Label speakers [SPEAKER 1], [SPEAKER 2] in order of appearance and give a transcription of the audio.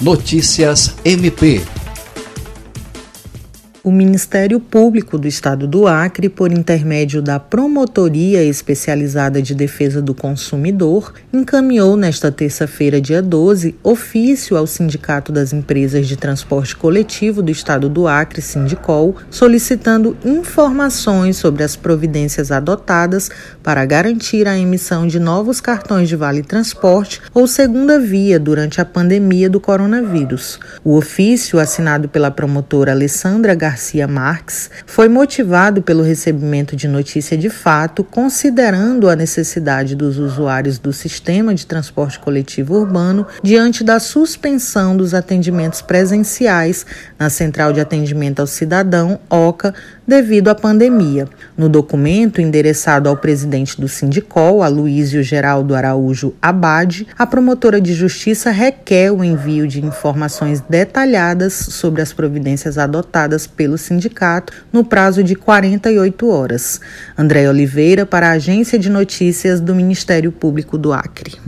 [SPEAKER 1] Notícias MP
[SPEAKER 2] o Ministério Público do Estado do Acre, por intermédio da Promotoria Especializada de Defesa do Consumidor, encaminhou nesta terça-feira, dia 12, ofício ao Sindicato das Empresas de Transporte Coletivo do Estado do Acre, Sindicol, solicitando informações sobre as providências adotadas para garantir a emissão de novos cartões de Vale Transporte ou segunda via durante a pandemia do coronavírus. O ofício, assinado pela promotora Alessandra Garcia Garcia Marques foi motivado pelo recebimento de notícia de fato, considerando a necessidade dos usuários do sistema de transporte coletivo urbano diante da suspensão dos atendimentos presenciais na Central de Atendimento ao Cidadão, OCA, devido à pandemia. No documento endereçado ao presidente do Sindicol, Aloísio Geraldo Araújo Abade, a promotora de justiça requer o envio de informações detalhadas sobre as providências adotadas pelo sindicato no prazo de 48 horas. André Oliveira, para a Agência de Notícias do Ministério Público do Acre.